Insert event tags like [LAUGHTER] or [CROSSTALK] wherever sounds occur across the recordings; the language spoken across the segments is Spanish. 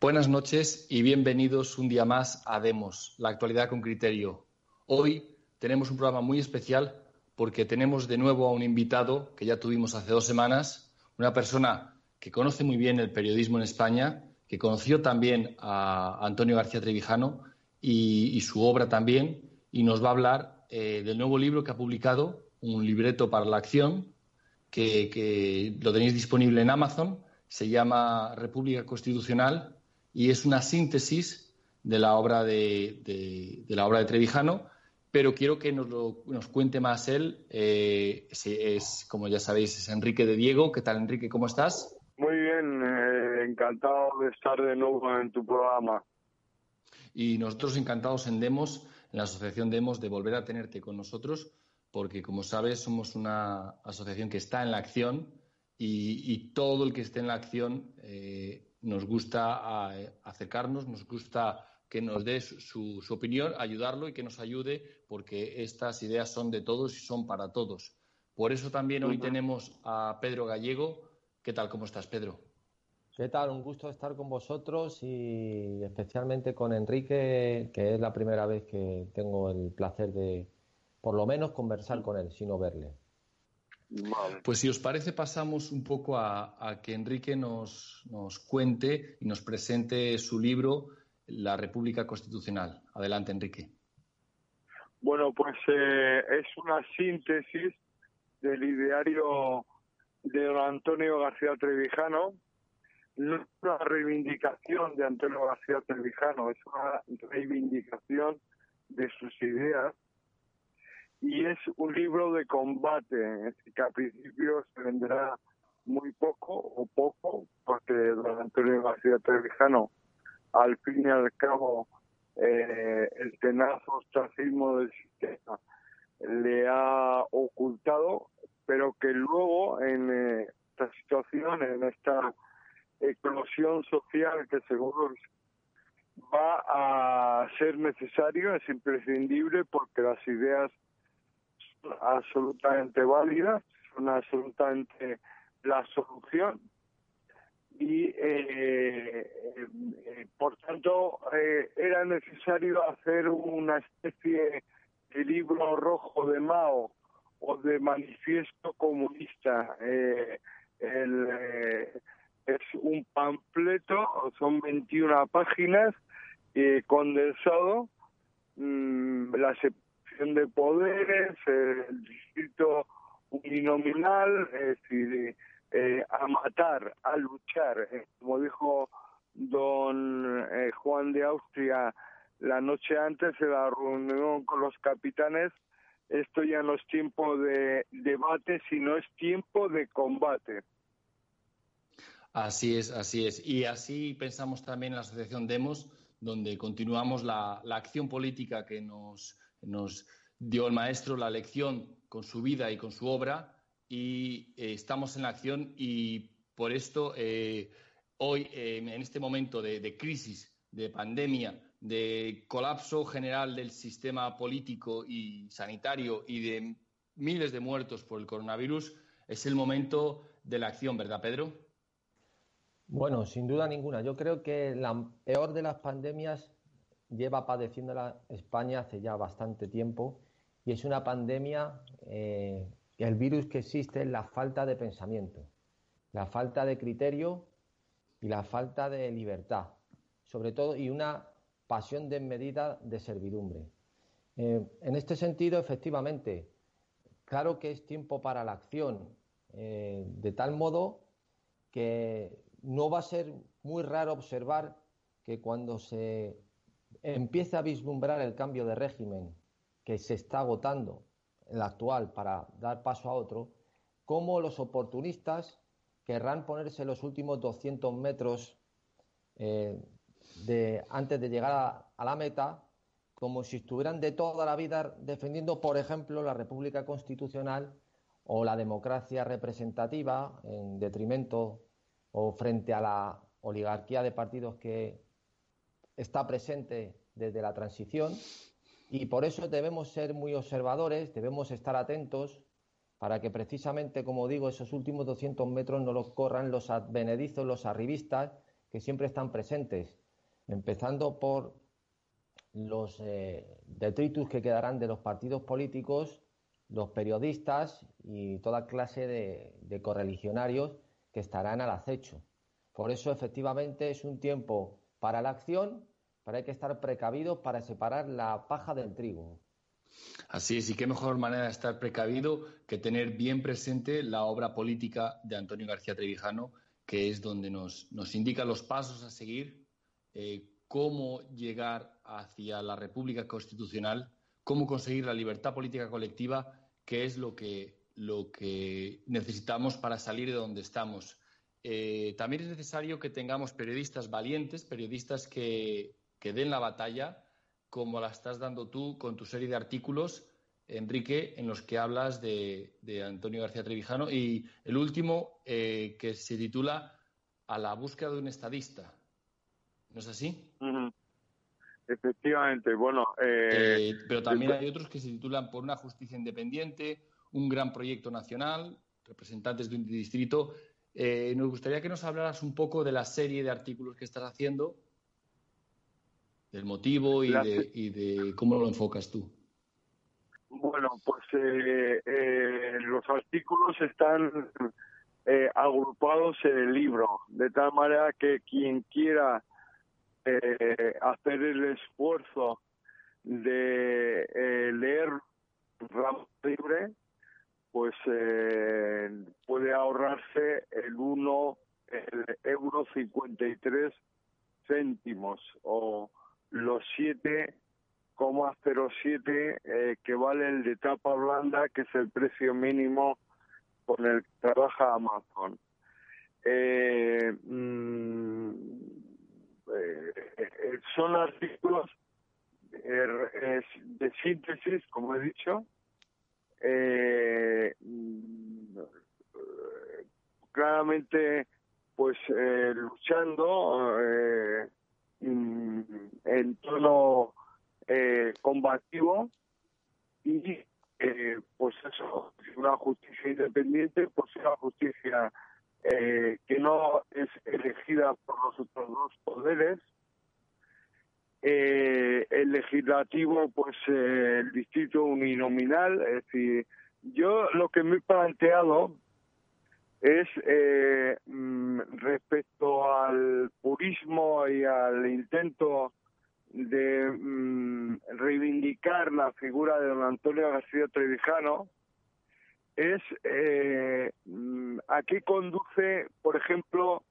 Buenas noches y bienvenidos un día más a Demos, la actualidad con criterio. Hoy tenemos un programa muy especial porque tenemos de nuevo a un invitado que ya tuvimos hace dos semanas, una persona que conoce muy bien el periodismo en España, que conoció también a Antonio García Trevijano y, su obra también, y nos va a hablar eh, del nuevo libro que ha publicado, un libreto para la acción, que lo tenéis disponible en Amazon, se llama República Constitucional y es una síntesis de la obra de, la obra de Trevijano, pero quiero que nos, lo, nos cuente más él. Eh, es, como ya sabéis, es Enrique de Diego. ¿Qué tal, Enrique? ¿Cómo estás? Muy bien, eh, encantado de estar de nuevo en tu programa. Y nosotros encantados en Demos, en la Asociación Demos, de volver a tenerte con nosotros, porque como sabes, somos una asociación que está en la acción y, todo el que esté en la acción eh, nos gusta acercarnos, nos gusta que nos dé su, opinión, ayudarlo y que nos ayude, porque estas ideas son de todos y son para todos. Por eso también hoy tenemos a Pedro Gallego. ¿Qué tal? ¿Cómo estás, Pedro? ¿Qué tal? Un gusto estar con vosotros y especialmente con Enrique, que es la primera vez que tengo el placer de, por lo menos, conversar con él, sino verle. Pues si os parece, pasamos un poco a, que Enrique nos, cuente y nos presente su libro, La República Constitucional. Adelante, Enrique. Bueno, pues eh, es una síntesis del ideario de don Antonio García Trevijano. No es una reivindicación de Antonio García Trevijano, es una reivindicación de sus ideas. Y es un libro de combate, que al principio se vendrá muy poco o poco, porque don Antonio García Trevijano, al fin y al cabo, eh, el tenaz ostracismo del sistema le ha ocultado, pero que luego en eh, esta situación, en esta eclosión social que seguro va a ser necesario, es imprescindible porque las ideas absolutamente válidas, son absolutamente la solución y eh, eh, por tanto eh, era necesario hacer una especie de libro rojo de Mao o de manifiesto comunista. El, es un panfleto, son 21 páginas condensado. Mm, la de poderes, el distrito uninominal, es decir, eh, a matar, a luchar, eh, como dijo don eh, Juan de Austria la noche antes de la reunión con los capitanes, esto ya no es tiempo de debate, sino es tiempo de combate. Así es, así es. Y así pensamos también en la Asociación Demos, donde continuamos la, la acción política que nos nos dio el maestro la lección con su vida y con su obra y eh, estamos en la acción y por esto eh, hoy, eh, en este momento de, crisis, de pandemia, de colapso general del sistema político y sanitario y de miles de muertos por el coronavirus, es el momento de la acción, ¿verdad, Pedro? Bueno, sin duda ninguna. Yo creo que la peor de las pandemias lleva padeciendo la España hace ya bastante tiempo y es una pandemia, eh, el virus que existe es la falta de pensamiento, la falta de criterio y la falta de libertad, sobre todo, y una pasión desmedida de servidumbre. Eh, en este sentido, efectivamente, claro que es tiempo para la acción, eh, de tal modo que no va a ser muy raro observar que cuando se empieza a vislumbrar el cambio de régimen que se está agotando, el actual, para dar paso a otro, cómo los oportunistas querrán ponerse los últimos 200 metros eh, antes de llegar a, la meta, como si estuvieran de toda la vida defendiendo, por ejemplo, la República Constitucional o la democracia representativa en detrimento o frente a la oligarquía de partidos que está presente desde la transición. Y por eso debemos ser muy observadores, debemos estar atentos para que precisamente, como digo, esos últimos 200 metros no los corran los advenedizos, los arribistas que siempre están presentes, empezando por los eh, detritus que quedarán de los partidos políticos, los periodistas y toda clase de, de correligionarios que estarán al acecho. Por eso, efectivamente, es un tiempo para la acción, pero hay que estar precavidos para separar la paja del trigo. Así es, y qué mejor manera de estar precavido que tener bien presente la obra política de Antonio García Trevijano, que es donde nos, indica los pasos a seguir, eh, cómo llegar hacia la República Constitucional, cómo conseguir la libertad política colectiva, que es lo que, lo que necesitamos para salir de donde estamos. Eh, también es necesario que tengamos periodistas valientes, periodistas que, den la batalla, como la estás dando tú con tu serie de artículos, Enrique, en los que hablas de, Antonio García Trevijano. Y el último, eh, que se titula A la búsqueda de un estadista. ¿No es así? Efectivamente, bueno. Eh, pero también hay otros que se titulan Por una justicia independiente, un gran proyecto nacional, representantes de un distrito. Eh, nos gustaría que nos hablaras un poco de la serie de artículos que estás haciendo, del motivo y, de, cómo lo enfocas tú. Bueno, pues eh, eh, los artículos están agrupados en el libro, de tal manera que quien quiera hacer el esfuerzo de leer Ramos Libre, pues eh, puede ahorrarse el 1 el euro 53 céntimos o los 7,07 eh, que vale el de tapa blanda que es el precio mínimo con el que trabaja Amazon. Eh, mm, eh, son artículos de síntesis como he dicho eh, claramente pues eh, luchando eh, en tono eh, combativo y eh, pues eso una justicia independiente pues una justicia eh, que no es elegida por los otros dos poderes eh, el legislativo, pues eh, el distrito uninominal. Es decir, yo lo que me he planteado es eh, mm, respecto al purismo y al intento de mm, reivindicar la figura de don Antonio García Trevijano, es eh, mm, a qué conduce, por ejemplo,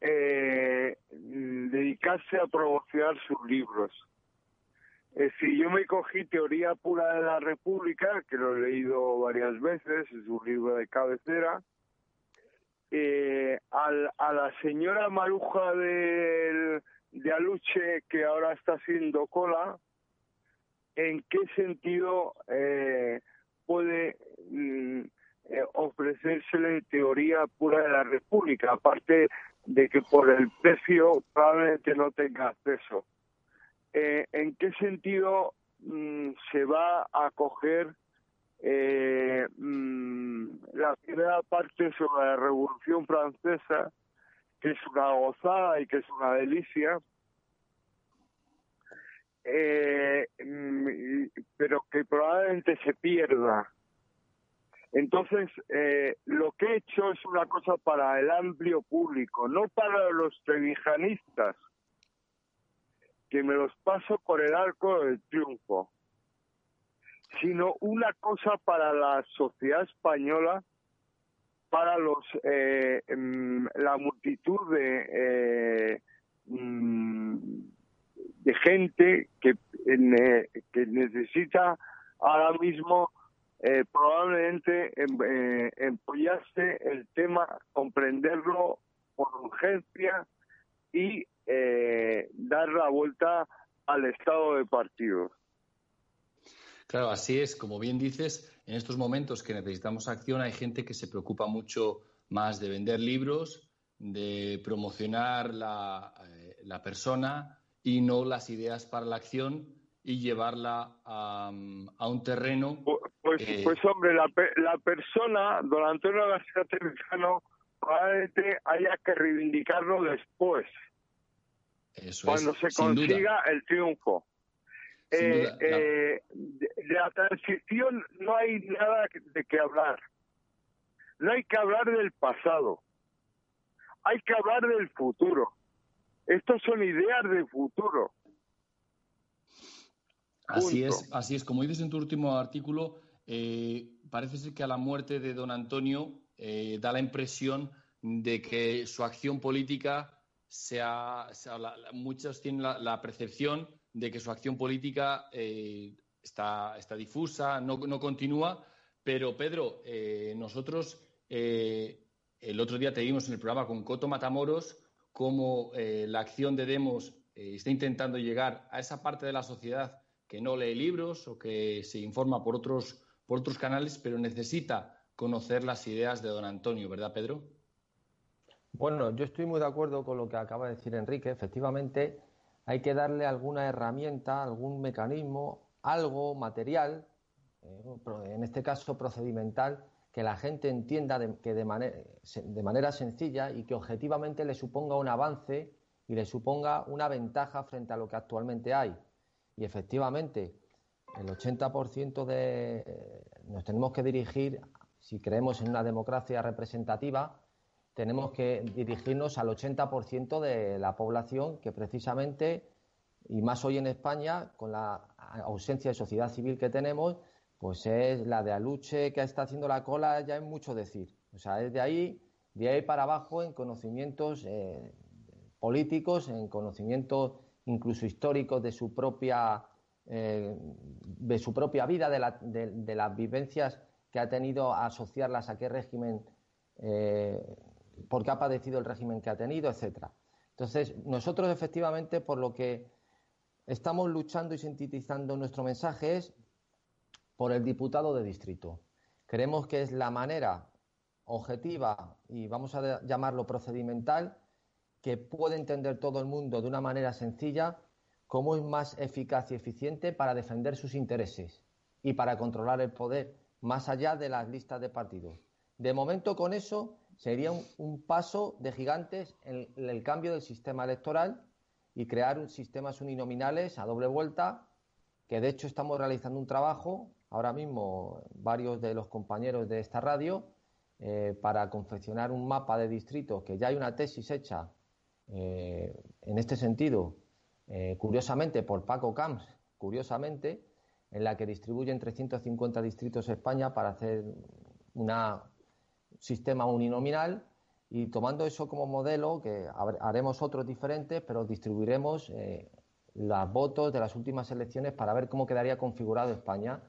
eh, dedicarse a promocionar sus libros. Eh, si yo me cogí Teoría Pura de la República, que lo he leído varias veces, es un libro de cabecera, eh, al, a la señora Maruja de Aluche, que ahora está haciendo cola, ¿en qué sentido eh, puede mm, eh, ofrecérsele teoría pura de la República? Aparte de que por el precio probablemente no tenga acceso. Eh, ¿En qué sentido mm, se va a coger eh, mm, la primera parte sobre la Revolución Francesa, que es una gozada y que es una delicia, eh, mm, pero que probablemente se pierda entonces, eh, lo que he hecho es una cosa para el amplio público, no para los trevijanistas, que me los paso por el arco del triunfo, sino una cosa para la sociedad española, para los eh, mm, la multitud de, eh, mm, de gente que, que necesita ahora mismo eh, probablemente eh, empollarse el tema, comprenderlo por urgencia y eh, dar la vuelta al estado de partido. Claro, así es. Como bien dices, en estos momentos que necesitamos acción hay gente que se preocupa mucho más de vender libros, de promocionar la, eh, la persona y no las ideas para la acción y llevarla a, un terreno. Pues, eh, pues hombre, la, la persona, don Antonio García Terrizano, probablemente haya que reivindicarlo después, cuando se consiga el triunfo. Eh, eh, de, la transición no hay nada de qué hablar. No hay que hablar del pasado. Hay que hablar del futuro. Estos son ideas de futuro. Así es, así es. Como dices en tu último artículo, eh, parece ser que a la muerte de don Antonio da la impresión de que su acción política sea, muchos tienen la, percepción de que su acción política eh, está, está, difusa, no, no, continúa, pero Pedro, eh, nosotros eh, el otro día te vimos en el programa con Coto Matamoros cómo la acción de Demos está intentando llegar a esa parte de la sociedad que no lee libros o que se informa por otros, por otros canales, pero necesita conocer las ideas de don Antonio, ¿verdad, Pedro? Bueno, yo estoy muy de acuerdo con lo que acaba de decir Enrique. Efectivamente, hay que darle alguna herramienta, algún mecanismo, algo material, eh, en este caso procedimental, que la gente entienda que de, de manera sencilla y que objetivamente le suponga un avance y le suponga una ventaja frente a lo que actualmente hay. Y efectivamente, el 80% de eh, nos tenemos que dirigir, si creemos en una democracia representativa, tenemos que dirigirnos al 80% de la población que precisamente, y más hoy en España, con la ausencia de sociedad civil que tenemos, pues es la de Aluche que está haciendo la cola, ya es mucho decir. O sea, es de ahí, de ahí para abajo en conocimientos eh, políticos, en conocimientos incluso históricos de su propia, eh, de su propia vida, de, las vivencias que ha tenido asociarlas a qué régimen eh, porque ha padecido el régimen que ha tenido, etcétera. Entonces, nosotros efectivamente por lo que estamos luchando y sintetizando nuestro mensaje es por el diputado de distrito. Creemos que es la manera objetiva y vamos a llamarlo procedimental que puede entender todo el mundo de una manera sencilla cómo es más eficaz y eficiente para defender sus intereses y para controlar el poder más allá de las listas de partidos. De momento con eso sería un, paso de gigantes en el, cambio del sistema electoral y crear un sistemas uninominales a doble vuelta, que de hecho estamos realizando un trabajo ahora mismo varios de los compañeros de esta radio eh, para confeccionar un mapa de distritos, que ya hay una tesis hecha eh, en este sentido, eh, curiosamente por Paco Camps, curiosamente, en la que distribuyen 350 distritos en España para hacer una sistema uninominal y tomando eso como modelo, que haremos otros diferentes, pero distribuiremos eh, los votos de las últimas elecciones para ver cómo quedaría configurado España,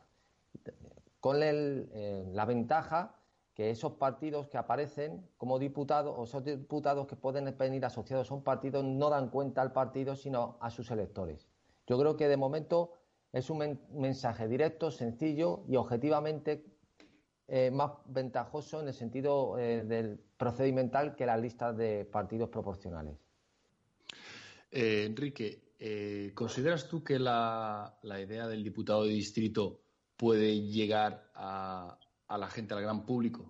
con eh, la ventaja que esos partidos que aparecen como diputados o esos diputados que pueden venir asociados a un partido no dan cuenta al partido, sino a sus electores. Yo creo que de momento es un mensaje directo, sencillo y objetivamente eh, más ventajoso en el sentido eh, del procedimental que las listas de partidos proporcionales. Eh, Enrique, ¿consideras tú que la, idea del diputado de distrito puede llegar a, la gente, al gran público?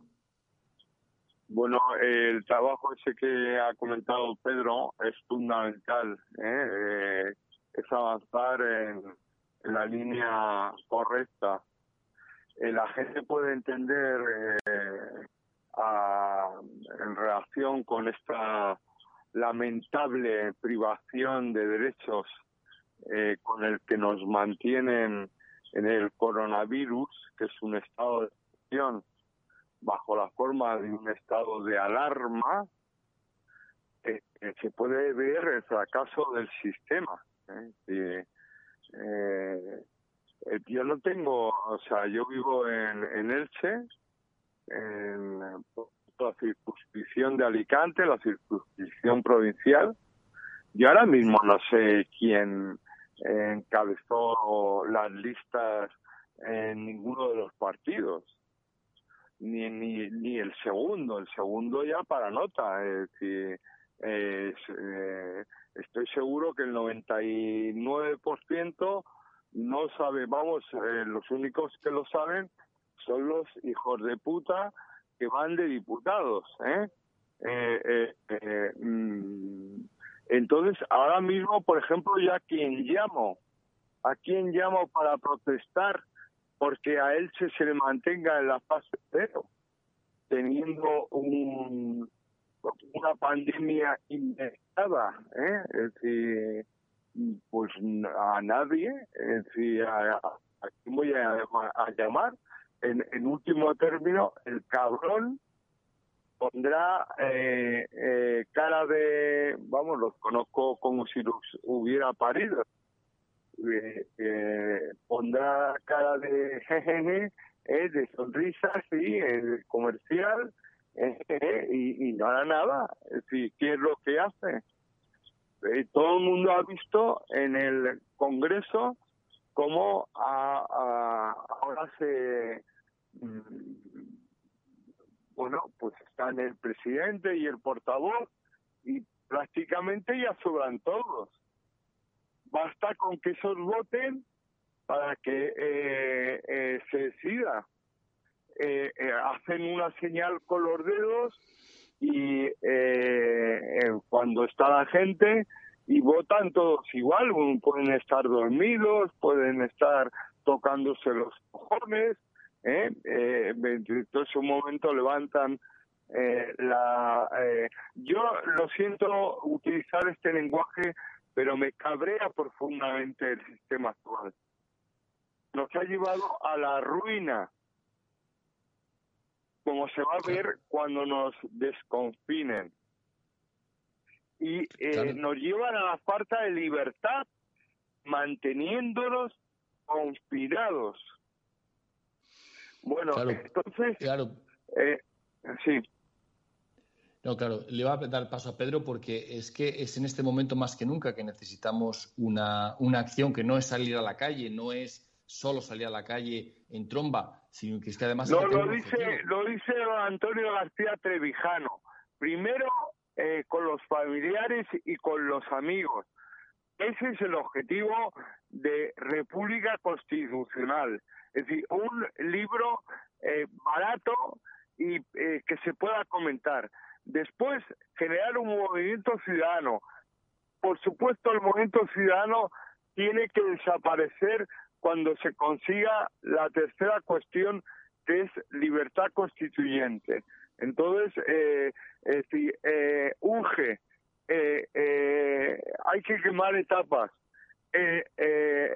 Bueno, el trabajo ese que ha comentado Pedro es fundamental. es avanzar en la línea correcta eh, la gente puede entender eh, en relación con esta lamentable privación de derechos eh, con el que nos mantienen en el coronavirus, que es un estado de bajo la forma de un estado de alarma, se puede ver el fracaso del sistema. ¿eh? Eh, yo no tengo, o sea, yo vivo en, en Elche, en la circunscripción de Alicante, la circunscripción provincial. Yo ahora mismo no sé quién encabezó las listas en ninguno de los partidos, ni, ni, ni el segundo, el segundo ya para nota, es decir, eh, estoy seguro que el 99% no sabe, vamos, eh, los únicos que lo saben son los hijos de puta que van de diputados, ¿eh? eh, mm, entonces, ahora mismo, por ejemplo, ya quien llamo, a quien llamo para protestar porque a él se, le mantenga en la fase cero, teniendo un, una pandemia inesperada, ¿eh? es decir, pues a nadie, es decir, a, quién voy a, llamar, en, en, último término, el cabrón pondrá eh, eh, cara de, vamos, los conozco como si los hubiera parido, eh, pondrá cara de jejeje, de sonrisas, sí, el comercial, y, y, no hará nada. Decir, ¿qué es lo que hace? todo el mundo ha visto en el Congreso cómo ahora se mm, bueno pues están el presidente y el portavoz y prácticamente ya sobran todos basta con que esos voten para que eh, eh, se decida eh, hacen una señal con los dedos y eh, cuando está la gente y votan todos igual, pueden estar dormidos, pueden estar tocándose los cojones, ¿eh? eh momento levantan eh, la... Eh, yo lo siento utilizar este lenguaje, pero me cabrea profundamente el sistema actual. Nos ha llevado a la ruina como se va a ver cuando nos desconfinen. Y eh, nos llevan a la falta de libertad, manteniéndonos conspirados. Bueno, entonces, claro. Eh, sí. No, claro, le va a dar paso a Pedro porque es que es en este momento más que nunca que necesitamos una, una acción que no es salir a la calle, no es solo salir a la calle en tromba, sino que es que además... No, lo dice, lo dice Antonio García Trevijano. Primero eh, con los familiares y con los amigos. Ese es el objetivo de República Constitucional. Es decir, un libro eh, barato y eh, que se pueda comentar. Después, generar un movimiento ciudadano. Por supuesto, el movimiento ciudadano tiene que desaparecer cuando se consiga la tercera cuestión, que es libertad constituyente. Entonces, eh, si eh, urge, eh, eh, hay que quemar etapas.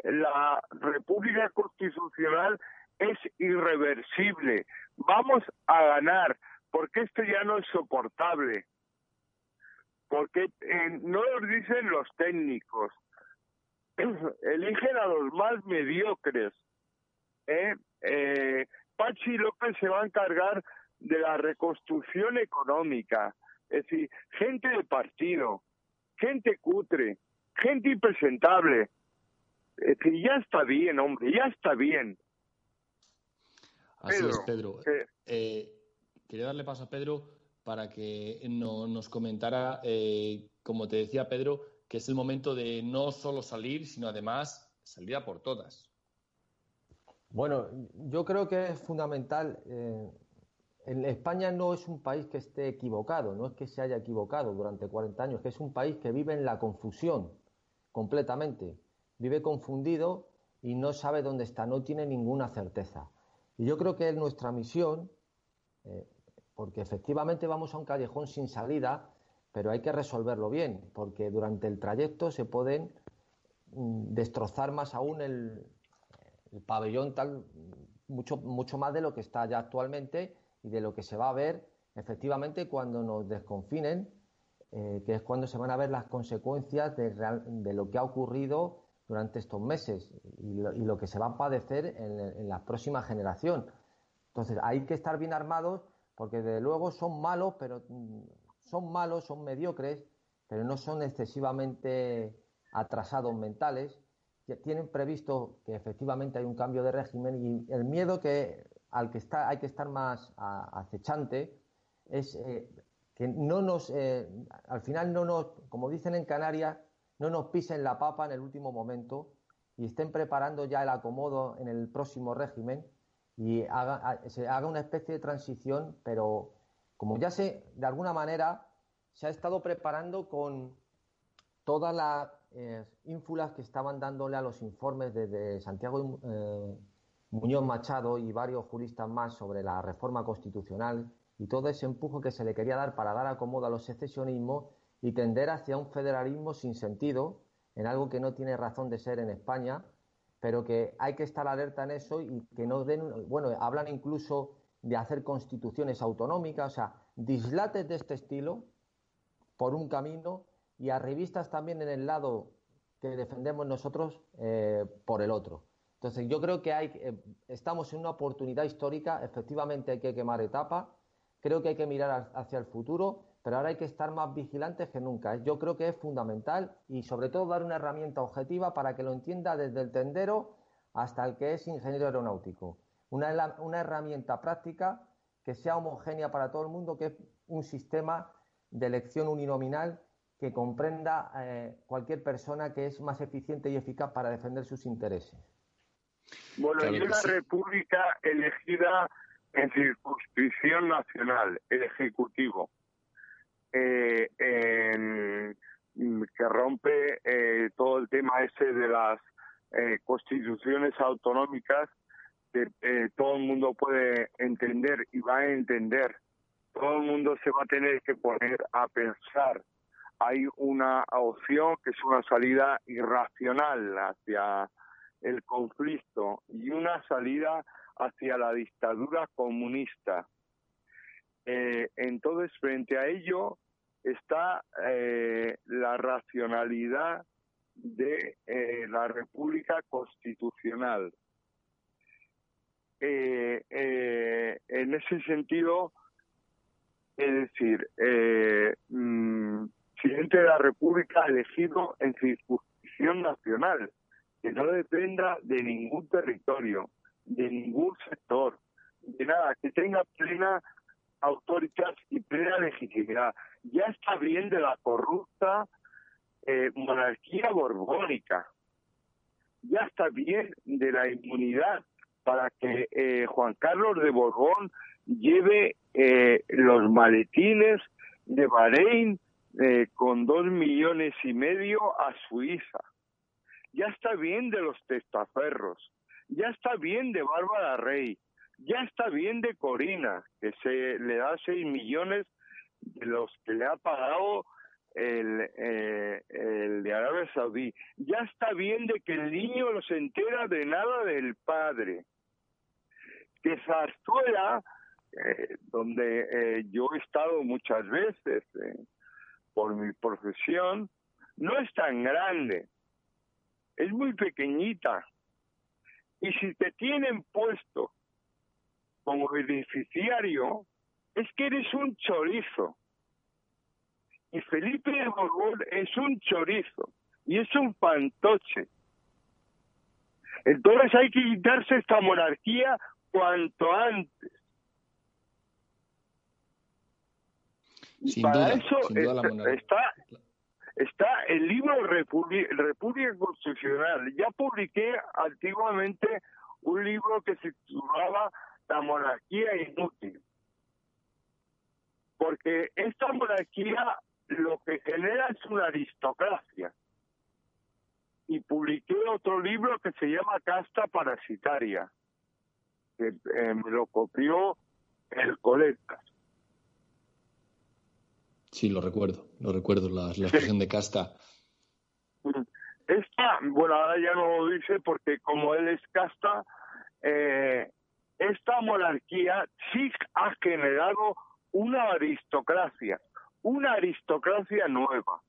la República Constitucional es irreversible. Vamos a ganar, porque esto ya no es soportable. Porque no lo dicen los técnicos, [CLEARS THROAT] eligen a los más mediocres. ¿eh? Eh, Pachi López se va a encargar de la reconstrucción económica, es decir, gente de partido, gente cutre, gente impresentable. Es decir, ya está bien, hombre, ya está bien. Así es, Pedro. Eh, quería darle paso a Pedro para que no, nos comentara, como te decía Pedro, que es el momento de no solo salir, sino además salir a por todas. Bueno, yo creo que es fundamental. Eh, en España no es un país que esté equivocado, no es que se haya equivocado durante 40 años, que es un país que vive en la confusión completamente. Vive confundido y no sabe dónde está, no tiene ninguna certeza. Y yo creo que es nuestra misión, eh, porque efectivamente vamos a un callejón sin salida, pero hay que resolverlo bien, porque durante el trayecto se pueden mm, destrozar más aún el, pabellón tal mucho mucho más de lo que está ya actualmente y de lo que se va a ver efectivamente cuando nos desconfinen eh, que es cuando se van a ver las consecuencias de, lo que ha ocurrido durante estos meses y lo, que se va a padecer en, la próxima generación. Entonces, hay que estar bien armados porque, de luego, son malos, pero mm, son malos, son mediocres, pero no son excesivamente atrasados mentales. Tienen previsto que efectivamente hay un cambio de régimen y el miedo que, al que está, hay que estar más acechante es eh, que no nos, eh, al final no nos, como dicen en Canarias, no nos pisen la papa en el último momento y estén preparando ya el acomodo en el próximo régimen y se haga una especie de transición, pero como ya sé, de alguna manera se ha estado preparando con todas las eh, ínfulas que estaban dándole a los informes desde Santiago eh, Muñoz Machado y varios juristas más sobre la reforma constitucional y todo ese empujo que se le quería dar para dar acomodo a los secesionismos y tender hacia un federalismo sin sentido, en algo que no tiene razón de ser en España, pero que hay que estar alerta en eso y que no den, bueno, hablan incluso de hacer constituciones autonómicas, o sea, dislates de este estilo por un camino y a revistas también en el lado que defendemos nosotros eh, por el otro. Entonces, yo creo que hay, eh, estamos en una oportunidad histórica, efectivamente hay que quemar etapa, creo que hay que mirar hacia el futuro, pero ahora hay que estar más vigilantes que nunca. Yo creo que es fundamental y sobre todo dar una herramienta objetiva para que lo entienda desde el tendero hasta el que es ingeniero aeronáutico. Una, una herramienta práctica que sea homogénea para todo el mundo, que es un sistema de elección uninominal que comprenda eh, cualquier persona que es más eficiente y eficaz para defender sus intereses. Bueno, y una república elegida en circunscripción nacional, el Ejecutivo, eh, que rompe eh, todo el tema ese de las eh, constituciones autonómicas que todo el mundo puede entender y va a entender. Todo el mundo se va a tener que poner a pensar. Hay una opción que es una salida irracional hacia el conflicto y una salida hacia la dictadura comunista. Entonces, frente a ello está eh, la racionalidad de eh, la República Constitucional. en ese sentido, es decir, mm, presidente de la República elegido en circunscripción nacional, que no dependa de ningún territorio, de ningún sector, de nada, que tenga plena autoridad y plena legitimidad. Ya está bien de la corrupta eh, monarquía borbónica. Ya está bien de la inmunidad para que eh, Juan Carlos de Borbón lleve eh, los maletines de Bahrein con dos millones y medio a Suiza. Ya está bien de los testaferros ya está bien de Bárbara Rey, ya está bien de Corina, que se le da seis millones de los que le ha pagado el, eh, el de Arabia Saudí. Ya está bien de que el niño no se entera de nada del padre. Que Zarzuela, eh, donde eh, yo he estado muchas veces por mi profesión, no es tan grande, es muy pequeñita. Y si te tienen puesto como beneficiario, es que eres un chorizo. Y Felipe de Borbón es un chorizo y es un fantoche. Entonces hay que quitarse esta monarquía cuanto antes. Y para eso está, está el libro República, Constitucional. Ya publiqué antiguamente un libro que se titulaba La monarquía inútil. Porque esta monarquía lo que genera es una aristocracia. Y publiqué otro libro que se llama Casta Parasitaria, que eh, me lo copió el Colectas. Sí, lo recuerdo, lo recuerdo, la, expresión de casta. Esta, bueno, ahora ya no lo dice porque como él es casta, eh, esta monarquía sí ha generado una aristocracia, una aristocracia nueva.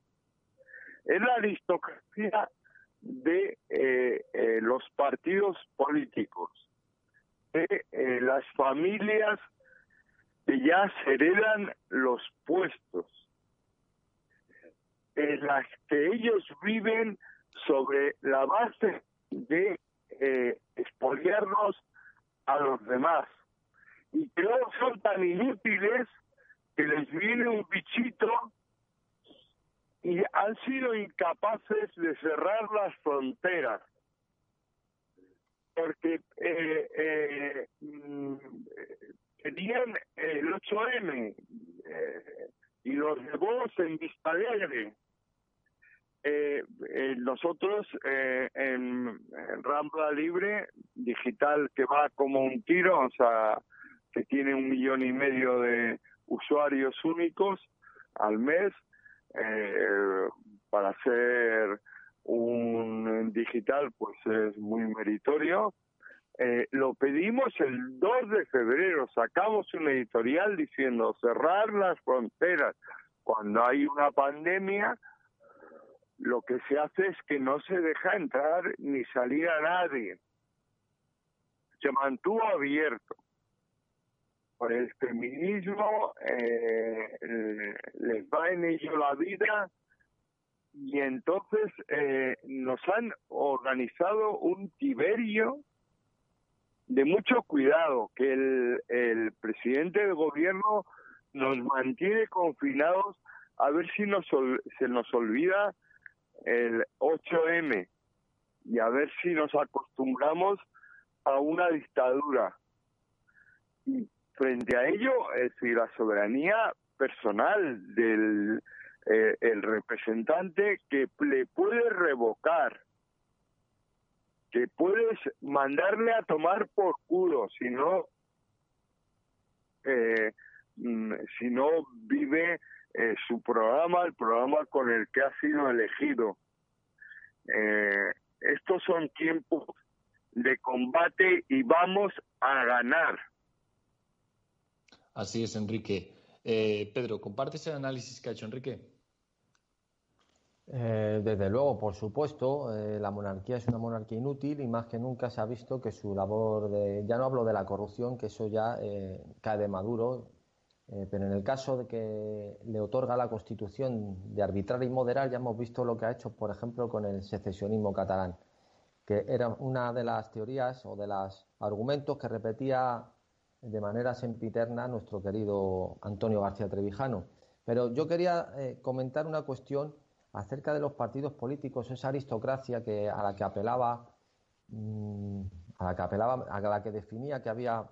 Es la aristocracia de eh, eh, los partidos políticos, de eh, las familias que ya se heredan los puestos, en las que ellos viven sobre la base de expoliarnos a los demás y que son tan inútiles que les viene un bichito y han sido incapaces de cerrar las fronteras porque eh, eh, mm, tenían el 8M eh, y los de voz en Vista Alegre. Eh, eh, nosotros eh, en, en, Rambla Libre, digital que va como un tiro, o sea, que tiene un millón y medio de usuarios únicos al mes, eh, para hacer un digital pues es muy meritorio. Eh, lo pedimos el 2 de febrero, sacamos un editorial diciendo cerrar las fronteras. Cuando hay una pandemia, lo que se hace es que no se deja entrar ni salir a nadie. Se mantuvo abierto. Por el feminismo eh, les va en ello la vida y entonces eh, nos han organizado un tiberio de mucho cuidado, que el, el presidente del gobierno nos mantiene confinados a ver si nos, se nos olvida el 8M y a ver si nos acostumbramos a una dictadura. Y frente a ello, es decir, la soberanía personal del eh, representante que le puede revocar, que puedes mandarle a tomar por culo si no eh, mm, si no vive eh, su programa, el programa con el que ha sido elegido. Eh, estos son tiempos de combate y vamos a ganar. Así es, Enrique. Eh, Pedro, ¿compartes el análisis que ha hecho Enrique? Eh, desde luego, por supuesto, eh, la monarquía es una monarquía inútil y más que nunca se ha visto que su labor de, ya no hablo de la corrupción, que eso ya eh, cae de maduro, eh, pero en el caso de que le otorga la Constitución de arbitrar y moderar, ya hemos visto lo que ha hecho, por ejemplo, con el secesionismo catalán, que era una de las teorías o de los argumentos que repetía de manera sempiterna nuestro querido Antonio García Trevijano. Pero yo quería eh, comentar una cuestión acerca de los partidos políticos, esa aristocracia que, a la que apelaba, mmm, a la que apelaba, a la que definía que había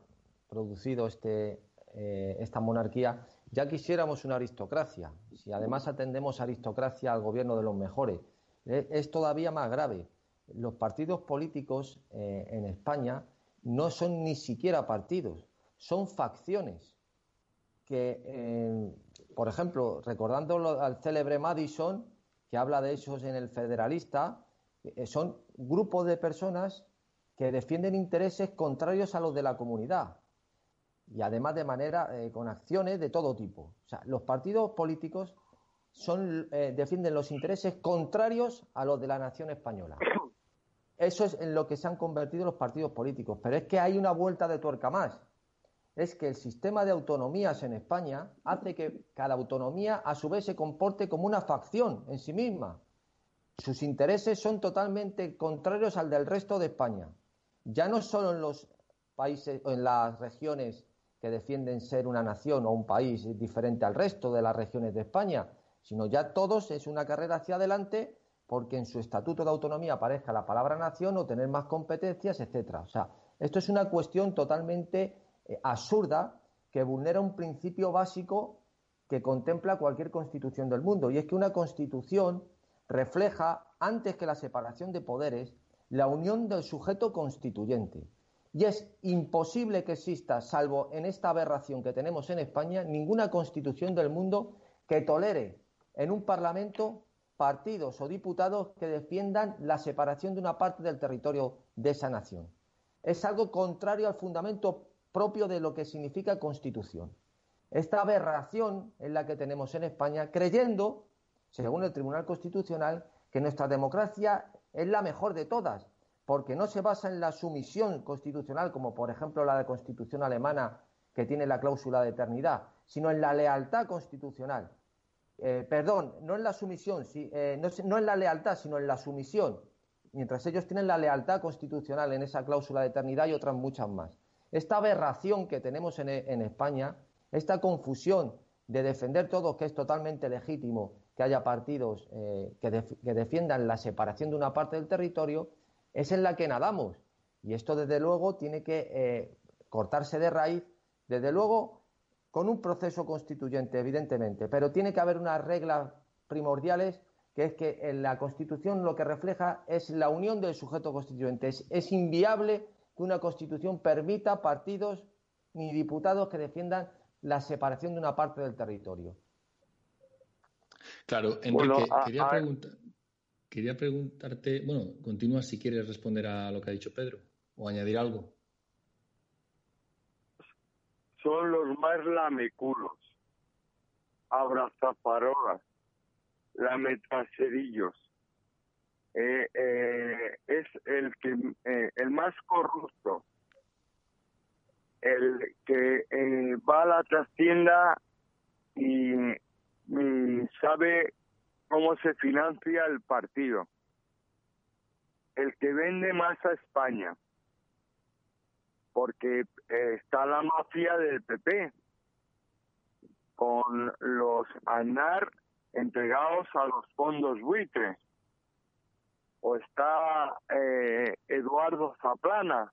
producido este, eh, esta monarquía, ya quisiéramos una aristocracia. Si además atendemos aristocracia al gobierno de los mejores, eh, es todavía más grave. Los partidos políticos eh, en España no son ni siquiera partidos, son facciones que, por ejemplo, recordando al célebre Madison, que habla de esos en el Federalista, son grupos de personas que defienden intereses contrarios a los de la comunidad y además de manera eh, con acciones de todo tipo. O sea, los partidos políticos son, eh, defienden los intereses contrarios a los de la nación española. Eso es en lo que se han convertido los partidos políticos. Pero es que hay una vuelta de tuerca más. Es que el sistema de autonomías en España hace que cada autonomía a su vez se comporte como una facción en sí misma. Sus intereses son totalmente contrarios al del resto de España. Ya no solo en los países o en las regiones que defienden ser una nación o un país diferente al resto de las regiones de España, sino ya todos es una carrera hacia adelante porque en su estatuto de autonomía aparezca la palabra nación o tener más competencias, etcétera. O sea, esto es una cuestión totalmente eh, absurda que vulnera un principio básico que contempla cualquier constitución del mundo y es que una constitución refleja antes que la separación de poderes la unión del sujeto constituyente. Y es imposible que exista, salvo en esta aberración que tenemos en España, ninguna constitución del mundo que tolere en un Parlamento partidos o diputados que defiendan la separación de una parte del territorio de esa nación. Es algo contrario al fundamento propio de lo que significa constitución. esta aberración es la que tenemos en España, creyendo, según el Tribunal Constitucional, que nuestra democracia es la mejor de todas, porque no se basa en la sumisión constitucional, como por ejemplo la de Constitución alemana, que tiene la cláusula de eternidad, sino en la lealtad constitucional. Eh, perdón, no en la sumisión, eh, no, en la lealtad, sino en la sumisión. Mientras ellos tienen la lealtad constitucional en esa cláusula de eternidad y otras muchas más. Esta aberración que tenemos en, España, esta confusión de defender todo que es totalmente legítimo que haya partidos eh, que, defiendan la separación de una parte del territorio, es en la que nadamos. Y esto, desde luego, tiene que cortarse de raíz, desde luego, con un proceso constituyente, evidentemente, pero tiene que haber unas reglas primordiales, que es que en la Constitución lo que refleja es la unión del sujeto constituyente. Es, inviable que una Constitución permita partidos ni diputados que defiendan la separación de una parte del territorio. Claro, Enrique, quería, quería preguntarte, bueno, continúa si quieres responder a lo que ha dicho Pedro o añadir algo son los más lameculos, abrazaparolas, lametacerillos. Eh, eh, es el que eh, el más corrupto, el que eh, va a la trastienda y sabe cómo se financia el partido, el que vende más a España porque eh, está la mafia del PP con los ANAR entregados a los fondos buitres. O está eh, Eduardo Zaplana,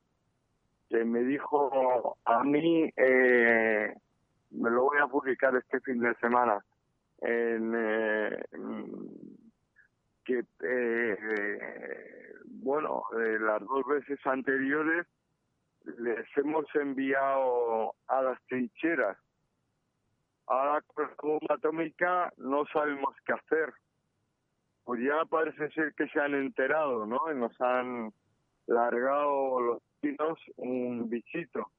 que me dijo a mí, eh, me lo voy a publicar este fin de semana, en, que, bueno, las dos veces anteriores les hemos enviado a las trincheras. Ahora con la bomba atómica no sabemos qué hacer. Pues ya parece ser que se han enterado, ¿no? Y nos han largado los chinos un bichito.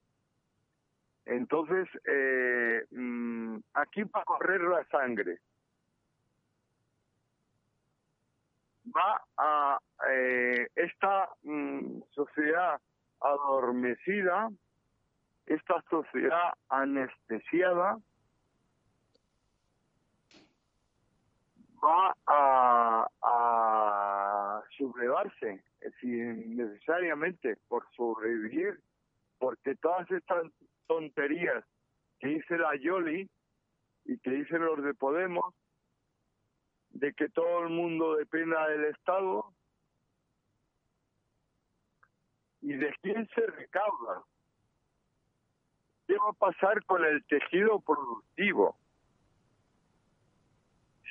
Entonces, eh, mm, aquí va a correr la sangre. Va a eh, esta mm, sociedad adormecida, esta sociedad anestesiada va a, sublevarse, sin necesariamente por sobrevivir, porque todas estas tonterías que dice la Yoli y que dicen los de Podemos, de que todo el mundo dependa del Estado, y de quién se recauda. ¿Qué va a pasar con el tejido productivo?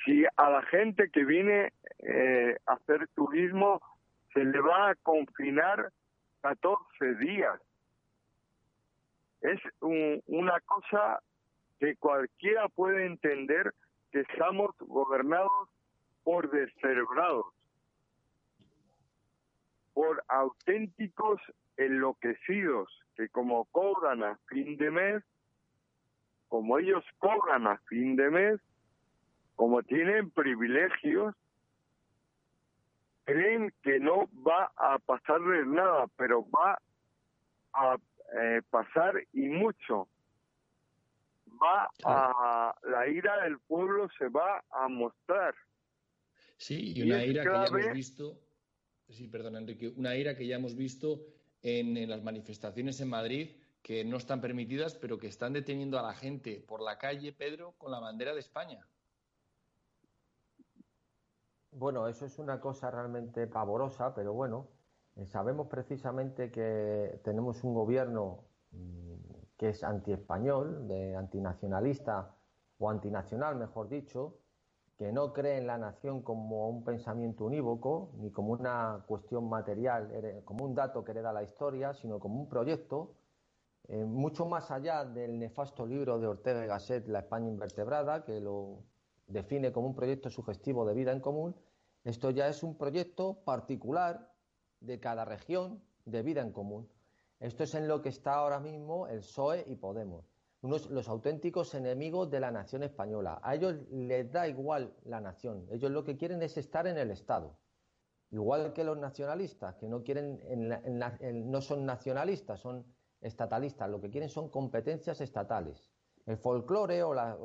Si a la gente que viene eh, a hacer turismo se le va a confinar 14 días. Es una cosa que cualquiera puede entender que estamos gobernados por descerebrados por auténticos enloquecidos que como cobran a fin de mes, como ellos cobran a fin de mes, como tienen privilegios, creen que no va a pasarles nada, pero va a eh, pasar y mucho. Va a la ira del pueblo se va a mostrar. Sí, y una ira que ya hemos visto Sí, perdón, Enrique. Una ira que ya hemos visto en, las manifestaciones en Madrid que no están permitidas, pero que están deteniendo a la gente por la calle, Pedro, con la bandera de España. Bueno, eso es una cosa realmente pavorosa, pero bueno, sabemos precisamente que tenemos un gobierno mm, que es antiespañol, de antinacionalista o antinacional, mejor dicho, que no cree en la nación como un pensamiento unívoco, ni como una cuestión material, como un dato que hereda la historia, sino como un proyecto, eh, mucho más allá del nefasto libro de Ortega y Gasset, La España invertebrada, que lo define como un proyecto sugestivo de vida en común, esto ya es un proyecto particular de cada región de vida en común. Esto es en lo que está ahora mismo el PSOE y Podemos. unos, los auténticos enemigos de la nación española. A ellos les da igual la nación. Ellos lo que quieren es estar en el Estado. Igual que los nacionalistas, que no quieren, no son nacionalistas, son estatalistas. Lo que quieren son competencias estatales. El folclore o, la,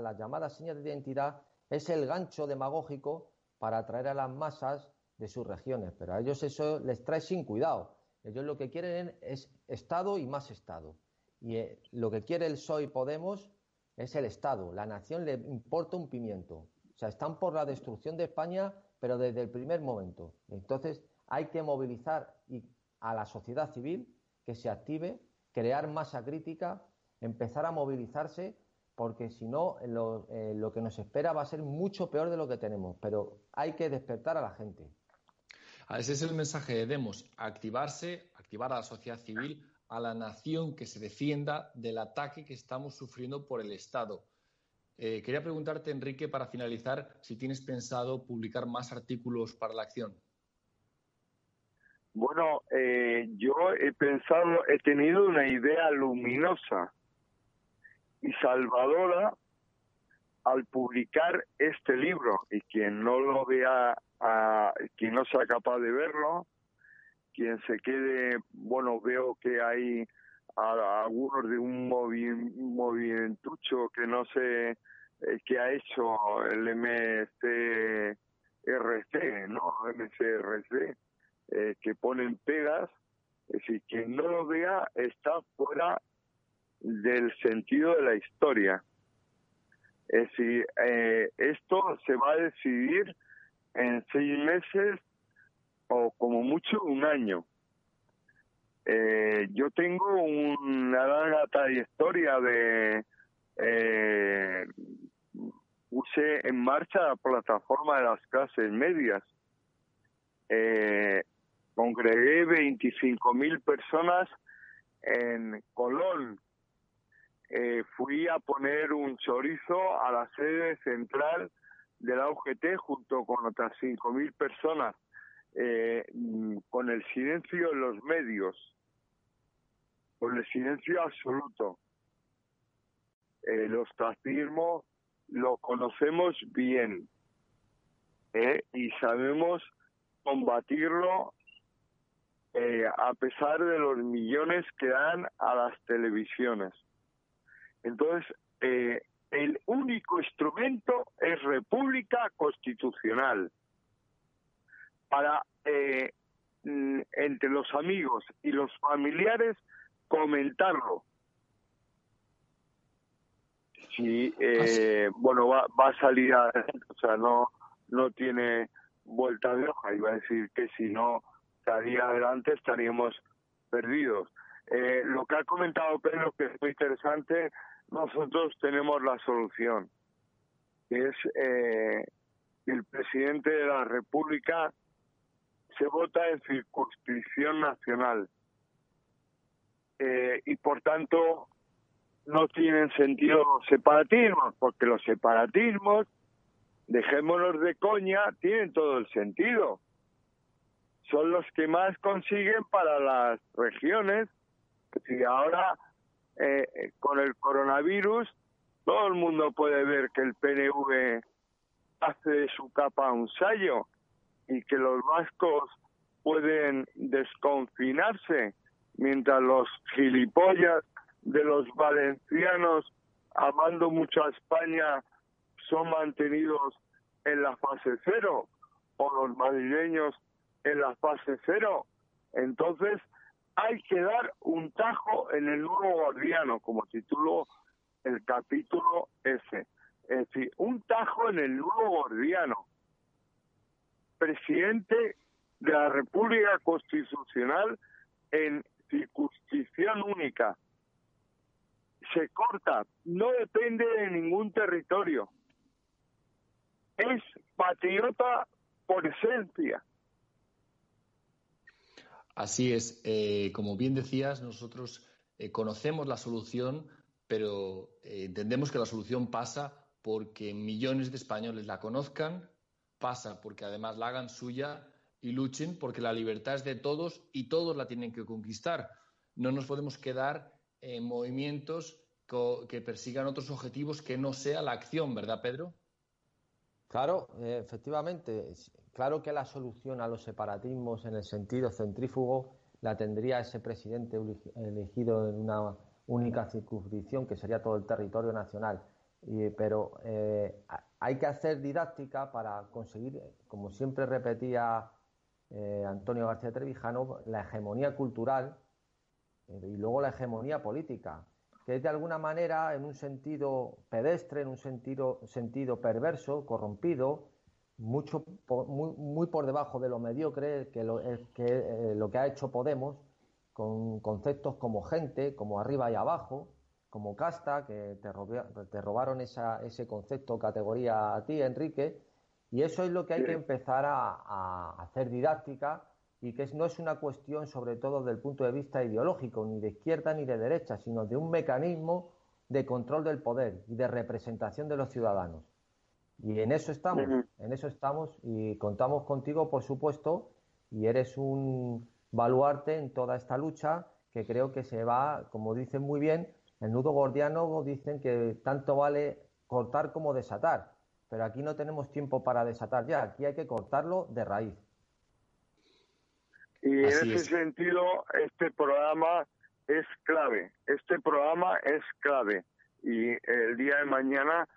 las llamadas señas de identidad es el gancho demagógico para atraer a las masas de sus regiones. Pero a ellos eso les trae sin cuidado. Ellos lo que quieren es Estado y más Estado. Y eh, lo que quiere el PSOE y Podemos es el Estado. La nación le importa un pimiento. O sea, están por la destrucción de España, pero desde el primer momento. Entonces, hay que movilizar a la sociedad civil que se active, crear masa crítica, empezar a movilizarse, porque si no, lo, eh, lo que nos espera va a ser mucho peor de lo que tenemos. Pero hay que despertar a la gente. Ese es el mensaje de Demos, activarse, activar a la sociedad civil a la nación que se defienda del ataque que estamos sufriendo por el Estado. Eh, quería preguntarte, Enrique, para finalizar, si tienes pensado publicar más artículos para la acción. Bueno, eh, yo he pensado, he tenido una idea luminosa y salvadora al publicar este libro y quien no lo vea, a, quien no sea capaz de verlo, quien se quede, bueno, veo que hay algunos de un movimentucho que no sé eh, qué ha hecho el MCRC, ¿no? MCRC, eh, que ponen pegas, es decir, quien no lo vea está fuera del sentido de la historia. Es decir, eh, esto se va a decidir en seis meses o como mucho un año. Eh, yo tengo una larga trayectoria de eh, puse en marcha la plataforma de las clases medias. Eh, congregué 25.000 personas en Colón. Eh, fui a poner un chorizo a la sede central de la UGT junto con otras 5.000 personas eh, con el silencio en los medios, con el silencio absoluto. El ostracismo lo conocemos bien ¿eh? y sabemos combatirlo eh, a pesar de los millones que dan a las televisiones. Entonces, eh, el único instrumento es república constitucional para eh, entre los amigos y los familiares comentarlo. Si, eh, bueno, va, va a salir adelante, o sea, no, no tiene vuelta de hoja. Iba a decir que si no salía adelante estaríamos perdidos. Eh, lo que ha comentado Pedro, que es muy interesante, nosotros tenemos la solución, que es eh, el presidente de la República se vota en circunscripción nacional eh, y por tanto no tienen sentido los separatismos, porque los separatismos, dejémonos de coña, tienen todo el sentido. Son los que más consiguen para las regiones. Y ahora, eh, eh, con el coronavirus, todo el mundo puede ver que el PNV hace de su capa un sallo y que los vascos pueden desconfinarse mientras los gilipollas de los valencianos amando mucho a España son mantenidos en la fase cero o los madrileños en la fase cero. Entonces hay que dar un tajo en el nuevo guardiano, como tituló el capítulo ese. Es decir, un tajo en el nuevo guardiano presidente de la República Constitucional en circunscripción única. Se corta, no depende de ningún territorio. Es patriota por esencia. Así es. Eh, como bien decías, nosotros eh, conocemos la solución, pero eh, entendemos que la solución pasa porque millones de españoles la conozcan, pasa porque además la hagan suya y luchen porque la libertad es de todos y todos la tienen que conquistar. No nos podemos quedar en movimientos que persigan otros objetivos que no sea la acción, ¿verdad, Pedro? Claro, efectivamente. Claro que la solución a los separatismos en el sentido centrífugo la tendría ese presidente elegido en una única circunscripción, que sería todo el territorio nacional. pero eh, hay que hacer didáctica para conseguir, como siempre repetía eh, Antonio García Trevijano, la hegemonía cultural eh, y luego la hegemonía política, que es de alguna manera en un sentido pedestre, en un sentido, sentido perverso, corrompido, mucho muy, muy, por debajo de lo mediocre que lo que, lo que ha hecho Podemos, con conceptos como gente, como arriba y abajo, como casta, que te, robaron ese concepto, categoría a ti, Enrique, y eso es lo que hay que empezar a, hacer didáctica y que no es una cuestión sobre todo desde el punto de vista ideológico, ni de izquierda ni de derecha, sino de un mecanismo de control del poder y de representación de los ciudadanos. Y en eso estamos, en eso estamos y contamos contigo, por supuesto, y eres un, baluarte en toda esta lucha que creo que se va, como dicen muy bien, el nudo gordiano dicen que tanto vale cortar como desatar, pero aquí no tenemos tiempo para desatar ya, aquí hay que cortarlo de raíz. Y en ese sentido, este programa es clave, este programa es clave y el día de mañana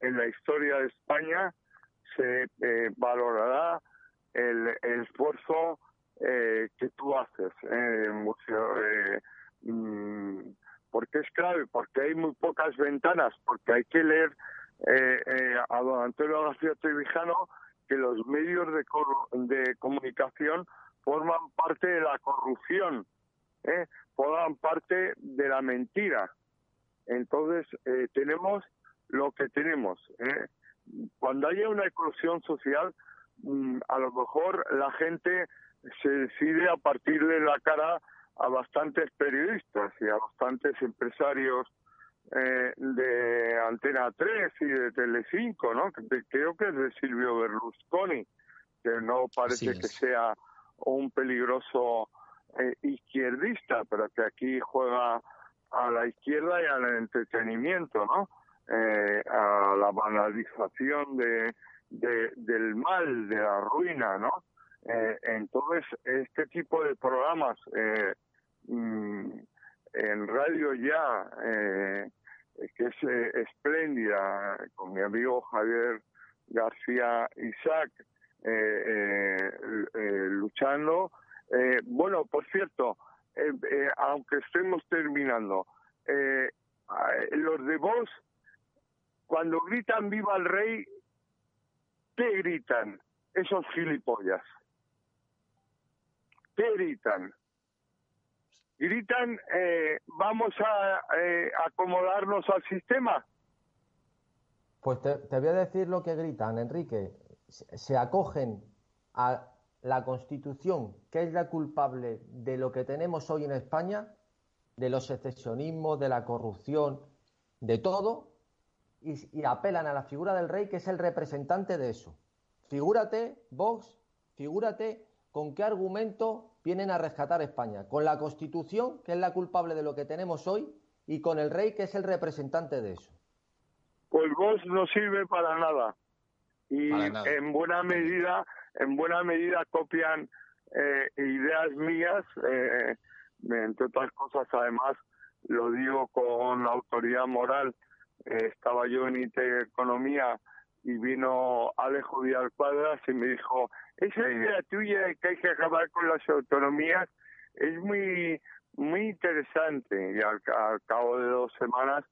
en la historia de España se eh, valorará el esfuerzo eh, que tú haces en el museo. Eh, mm, porque es clave, porque hay muy pocas ventanas, porque hay que leer eh, a don Antonio García Trevijano que los medios de, de comunicación forman parte de la corrupción, forman parte de la mentira. Entonces, tenemos lo que tenemos. Cuando haya una eclosión social, mm, a lo mejor la gente se decide a partir de la cara a bastantes periodistas y a bastantes empresarios eh, de Antena 3 y de Telecinco, ¿no? Creo que es de Silvio Berlusconi, que no parece que sea un peligroso eh, izquierdista, pero que aquí juega a la izquierda y al entretenimiento, ¿no? Eh, a la banalización de, del mal, de la ruina, ¿no? Eh, entonces, este tipo de programas eh, mm, en radio ya, eh, que es espléndida, con mi amigo Javier García Isaac, luchando. bueno, por cierto, aunque estemos terminando, los de voz, cuando gritan viva el rey, ¿qué gritan? Esos gilipollas. ¿Qué gritan? Gritan, eh, vamos a eh, acomodarnos al sistema. Pues te, voy a decir lo que gritan, Enrique. Se, acogen a la Constitución, que es la culpable de lo que tenemos hoy en España, de los excesionismos, de la corrupción, de todo, y, y, apelan a la figura del rey, que es el representante de eso. Figúrate, Vox, figúrate ¿con qué argumento vienen a rescatar España? ¿Con la Constitución, que es la culpable de lo que tenemos hoy, y con el rey, que es el representante de eso? Pues vos no sirve para nada. Y en buena medida, en buena medida copian eh, ideas mías, eh, entre otras cosas, además, lo digo con autoridad moral. Eh, estaba yo en Intereconomía y vino Alejo Díaz Cuadras y me dijo, esa idea tuya de que hay que acabar con las autonomías es muy muy interesante y al, cabo de dos semanas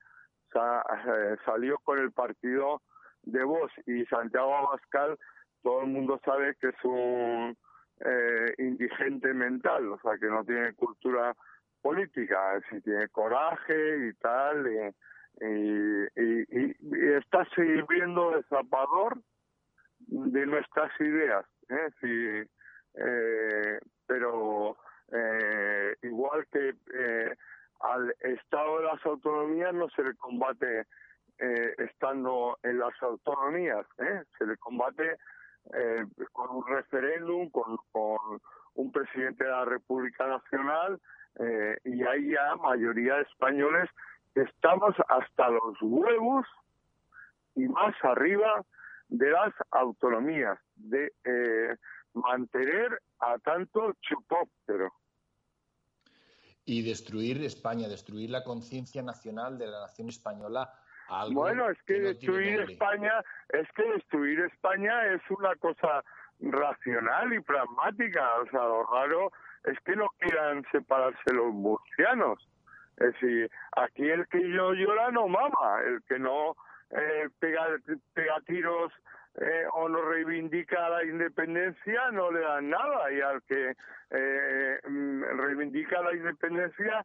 eh, salió con el partido de voz y Santiago Abascal todo el mundo sabe que es un eh, indigente mental, o sea que no tiene cultura política, si tiene coraje y tal, y, y está sirviendo de zapador de nuestras ideas. ¿eh? Eh, pero eh, igual que eh, al Estado de las autonomías no se le combate eh, estando en las autonomías, ¿eh? se le combate eh, con un referéndum, con, con un presidente de la República Nacional y hay ya mayoría de españoles estamos hasta los huevos y más arriba de las autonomías, de mantener a tanto chupóptero. Y destruir España, destruir la conciencia nacional de la nación española. Bueno, es que, destruir España, es que destruir España es una cosa racional y pragmática. O sea, lo raro es que no quieran separarse los murcianos. Es decir, aquí el que yo llora no mama, el que no eh, pega, pega tiros eh, o no reivindica la independencia no le dan nada y al que eh, mm, reivindica la independencia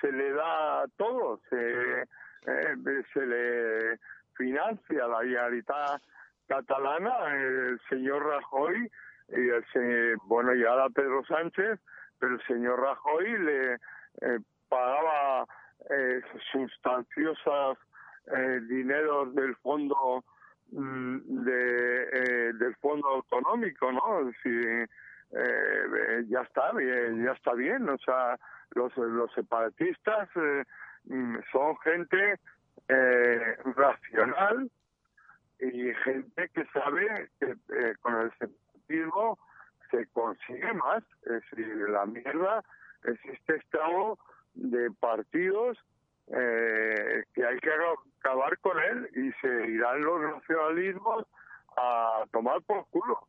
se le da todo, se, eh, se le financia la realidad catalana, el señor Rajoy y el bueno y ahora Pedro Sánchez, pero el señor Rajoy le pagaba sustanciosas dineros del fondo Mm, de, eh, del fondo autonómico, ¿no? Eh, ya está bien, ya está bien, o sea, los, los separatistas eh, son gente racional y gente que sabe que con el separatismo se consigue más, es decir, la mierda es este estado de partidos eh, que hay que acabar con él y se irán los nacionalismos a tomar por culo.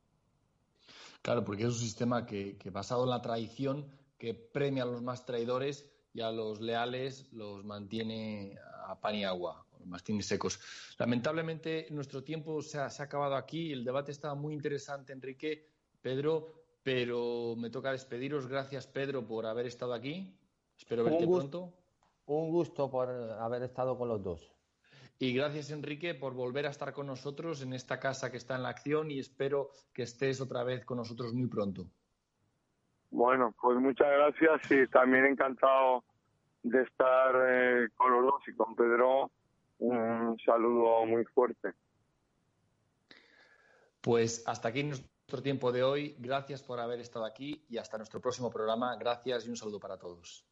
Claro, porque es un sistema que, basado en la traición, que premia a los más traidores y a los leales los mantiene a pan y agua, los mantiene secos. Lamentablemente nuestro tiempo se ha, se ha acabado aquí. El debate estaba muy interesante, Enrique, Pedro, pero me toca despediros. Gracias, Pedro, por haber estado aquí. Espero verte pronto. Un gusto por haber estado con los dos. Y gracias, Enrique, por volver a estar con nosotros en esta casa que está en la acción y espero que estés otra vez con nosotros muy pronto. Bueno, pues muchas gracias y también encantado de estar eh, con los dos y con Pedro. Un saludo muy fuerte. Pues hasta aquí nuestro tiempo de hoy. Gracias por haber estado aquí y hasta nuestro próximo programa. Gracias y un saludo para todos.